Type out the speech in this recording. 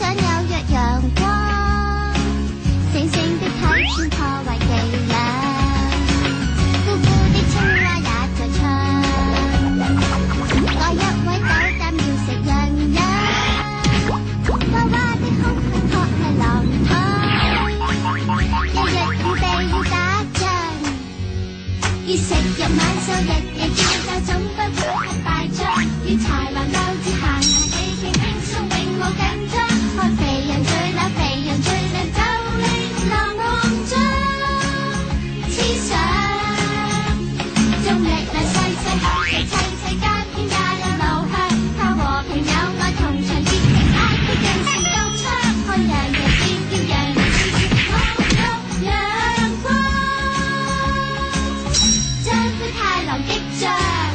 想有约阳光，静静的海面破坏伎能，呼呼的青蛙也在唱。一一位导弹要食人人，娃娃的空海空海狼海，日日五地要打仗，要食日晚素，日日要争怎不？Picture.